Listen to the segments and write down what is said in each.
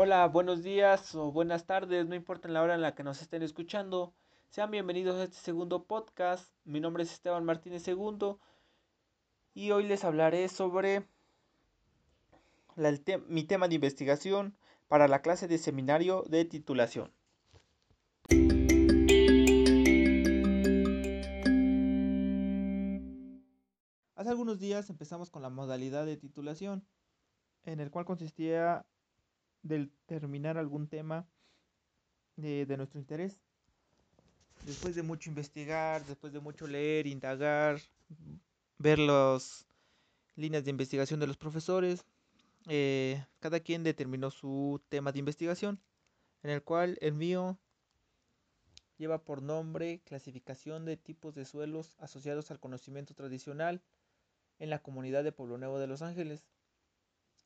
Hola, buenos días o buenas tardes, no importa la hora en la que nos estén escuchando. Sean bienvenidos a este segundo podcast. Mi nombre es Esteban Martínez II y hoy les hablaré sobre mi tema de investigación para la clase de seminario de titulación. Hace algunos días empezamos con la modalidad de titulación, en el cual consistía del terminar algún tema de, de nuestro interés. Después de mucho investigar, después de mucho leer, indagar, ver las líneas de investigación de los profesores, eh, cada quien determinó su tema de investigación, en el cual el mío lleva por nombre clasificación de tipos de suelos asociados al conocimiento tradicional en la comunidad de Pueblo Nuevo de Los Ángeles.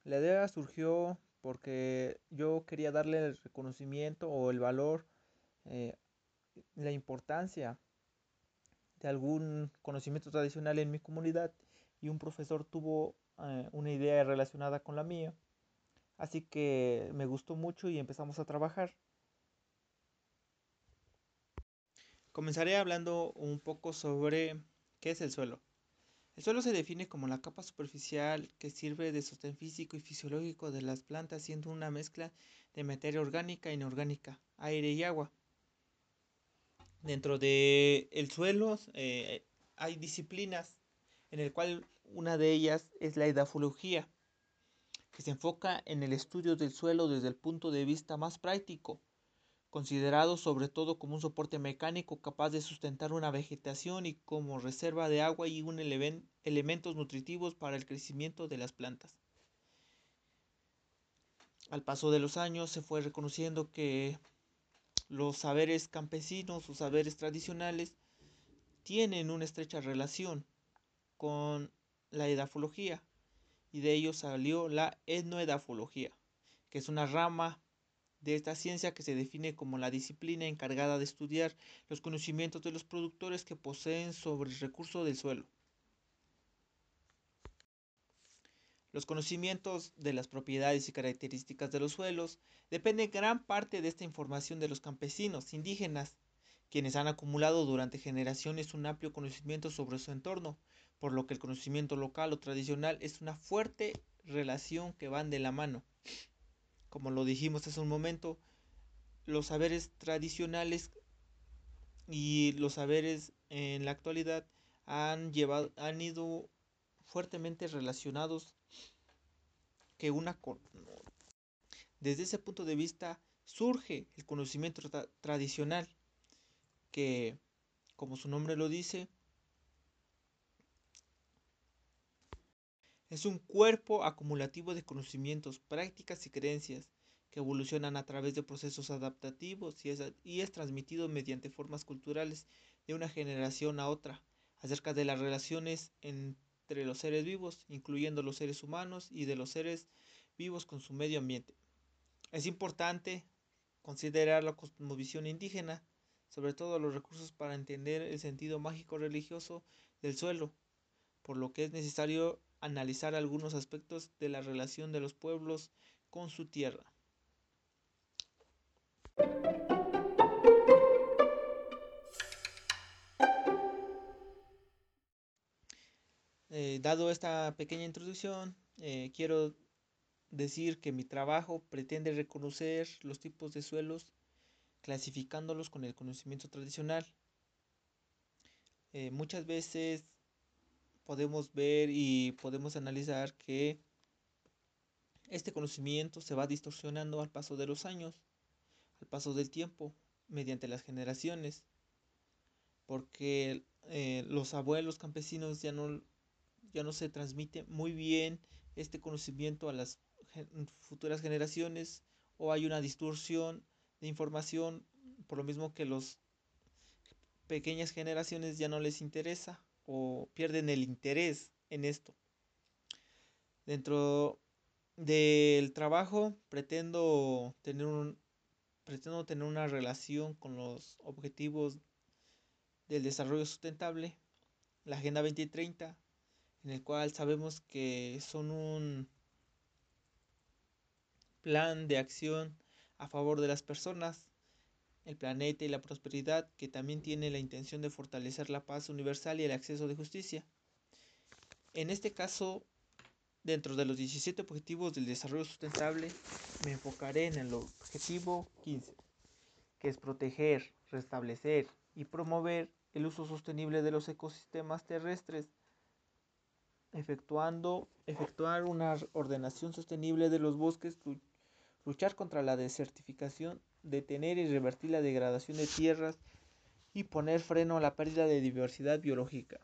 La idea surgió porque yo quería darle el reconocimiento o el valor, eh, la importancia de algún conocimiento tradicional en mi comunidad y un profesor tuvo eh, una idea relacionada con la mía. Así que me gustó mucho y empezamos a trabajar. Comenzaré hablando un poco sobre qué es el suelo. El suelo se define como la capa superficial que sirve de sostén físico y fisiológico de las plantas, siendo una mezcla de materia orgánica e inorgánica, aire y agua. Dentro del el suelo eh, hay disciplinas, en el cual una de ellas es la edafología, que se enfoca en el estudio del suelo desde el punto de vista más práctico considerado sobre todo como un soporte mecánico capaz de sustentar una vegetación y como reserva de agua y elementos nutritivos para el crecimiento de las plantas. Al paso de los años se fue reconociendo que los saberes campesinos o saberes tradicionales tienen una estrecha relación con la edafología y de ello salió la etnoedafología, que es una rama de esta ciencia que se define como la disciplina encargada de estudiar los conocimientos de los productores que poseen sobre el recurso del suelo. Los conocimientos de las propiedades y características de los suelos dependen gran parte de esta información de los campesinos indígenas, quienes han acumulado durante generaciones un amplio conocimiento sobre su entorno, por lo que el conocimiento local o tradicional es una fuerte relación que van de la mano como lo dijimos hace un momento, los saberes tradicionales y los saberes en la actualidad han llevado han ido fuertemente relacionados que una desde ese punto de vista surge el conocimiento tradicional que como su nombre lo dice Es un cuerpo acumulativo de conocimientos, prácticas y creencias que evolucionan a través de procesos adaptativos y es, y es transmitido mediante formas culturales de una generación a otra acerca de las relaciones entre los seres vivos, incluyendo los seres humanos y de los seres vivos con su medio ambiente. Es importante considerar la cosmovisión indígena, sobre todo los recursos para entender el sentido mágico religioso del suelo, por lo que es necesario analizar algunos aspectos de la relación de los pueblos con su tierra. Eh, dado esta pequeña introducción, eh, quiero decir que mi trabajo pretende reconocer los tipos de suelos clasificándolos con el conocimiento tradicional. Eh, muchas veces podemos ver y podemos analizar que este conocimiento se va distorsionando al paso de los años, al paso del tiempo, mediante las generaciones, porque eh, los abuelos campesinos ya no, ya no se transmite muy bien este conocimiento a las futuras generaciones o hay una distorsión de información por lo mismo que los pequeñas generaciones ya no les interesa o pierden el interés en esto. Dentro del trabajo pretendo tener un pretendo tener una relación con los objetivos del desarrollo sustentable, la Agenda 2030, en el cual sabemos que son un plan de acción a favor de las personas, el planeta y la prosperidad, que también tiene la intención de fortalecer la paz universal y el acceso de justicia. En este caso, dentro de los 17 objetivos del desarrollo sustentable, me enfocaré en el objetivo 15, que es proteger, restablecer y promover el uso sostenible de los ecosistemas terrestres, efectuando, efectuar una ordenación sostenible de los bosques, luchar contra la desertificación, detener y revertir la degradación de tierras y poner freno a la pérdida de diversidad biológica.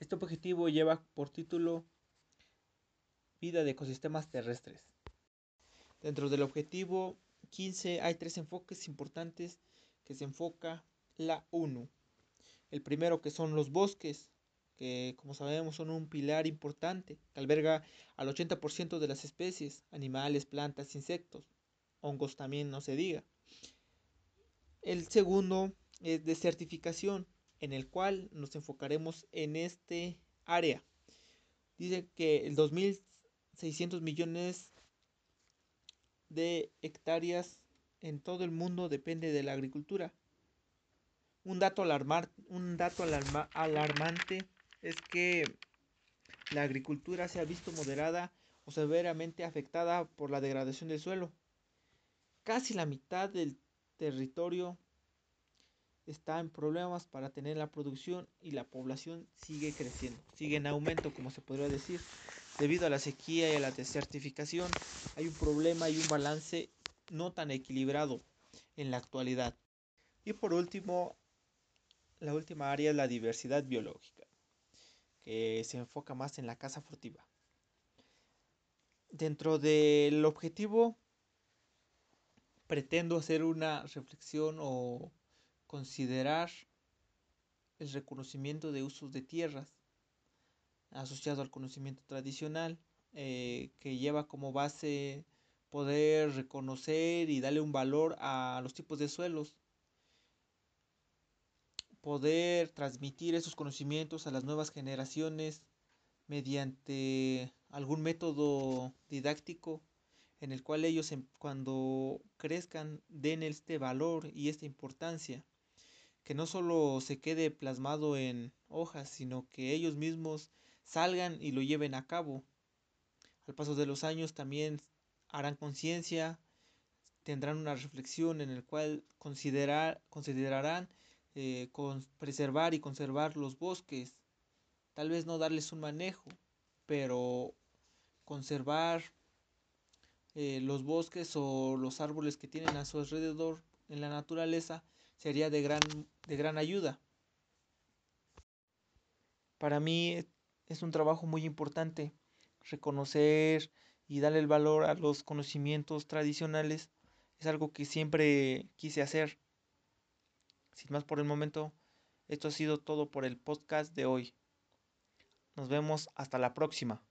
Este objetivo lleva por título Vida de ecosistemas terrestres. Dentro del objetivo 15 hay tres enfoques importantes que se enfoca la ONU. El primero que son los bosques, que como sabemos son un pilar importante, que alberga al 80% de las especies, animales, plantas, insectos, hongos también no se diga. El segundo es de certificación, en el cual nos enfocaremos en este área. Dice que el 2.600 millones de hectáreas en todo el mundo depende de la agricultura. Un dato, alarmar, un dato alarmante es que la agricultura se ha visto moderada o severamente afectada por la degradación del suelo. Casi la mitad del territorio está en problemas para tener la producción y la población sigue creciendo, sigue en aumento como se podría decir. Debido a la sequía y a la desertificación hay un problema y un balance no tan equilibrado en la actualidad. Y por último, la última área es la diversidad biológica, que se enfoca más en la caza furtiva. Dentro del objetivo pretendo hacer una reflexión o considerar el reconocimiento de usos de tierras asociado al conocimiento tradicional eh, que lleva como base poder reconocer y darle un valor a los tipos de suelos poder transmitir esos conocimientos a las nuevas generaciones mediante algún método didáctico en el cual ellos cuando crezcan den este valor y esta importancia que no solo se quede plasmado en hojas, sino que ellos mismos salgan y lo lleven a cabo. Al paso de los años también harán conciencia, tendrán una reflexión en el cual considerar, considerarán eh, con preservar y conservar los bosques. Tal vez no darles un manejo, pero conservar eh, los bosques o los árboles que tienen a su alrededor en la naturaleza sería de gran, de gran ayuda. Para mí es un trabajo muy importante reconocer y darle el valor a los conocimientos tradicionales. Es algo que siempre quise hacer. Sin más por el momento, esto ha sido todo por el podcast de hoy. Nos vemos hasta la próxima.